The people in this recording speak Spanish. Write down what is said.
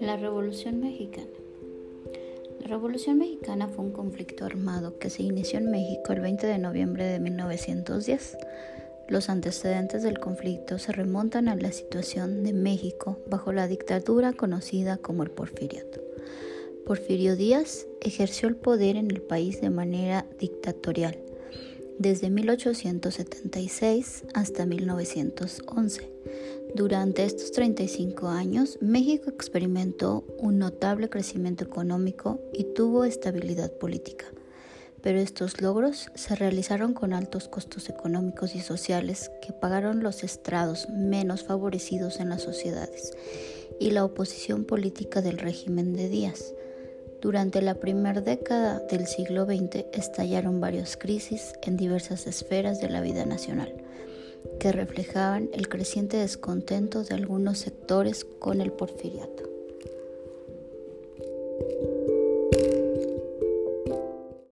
La Revolución Mexicana. La Revolución Mexicana fue un conflicto armado que se inició en México el 20 de noviembre de 1910. Los antecedentes del conflicto se remontan a la situación de México bajo la dictadura conocida como el Porfiriato. Porfirio Díaz ejerció el poder en el país de manera dictatorial desde 1876 hasta 1911. Durante estos 35 años, México experimentó un notable crecimiento económico y tuvo estabilidad política. Pero estos logros se realizaron con altos costos económicos y sociales que pagaron los estrados menos favorecidos en las sociedades y la oposición política del régimen de Díaz durante la primera década del siglo XX estallaron varias crisis en diversas esferas de la vida nacional, que reflejaban el creciente descontento de algunos sectores con el porfiriato.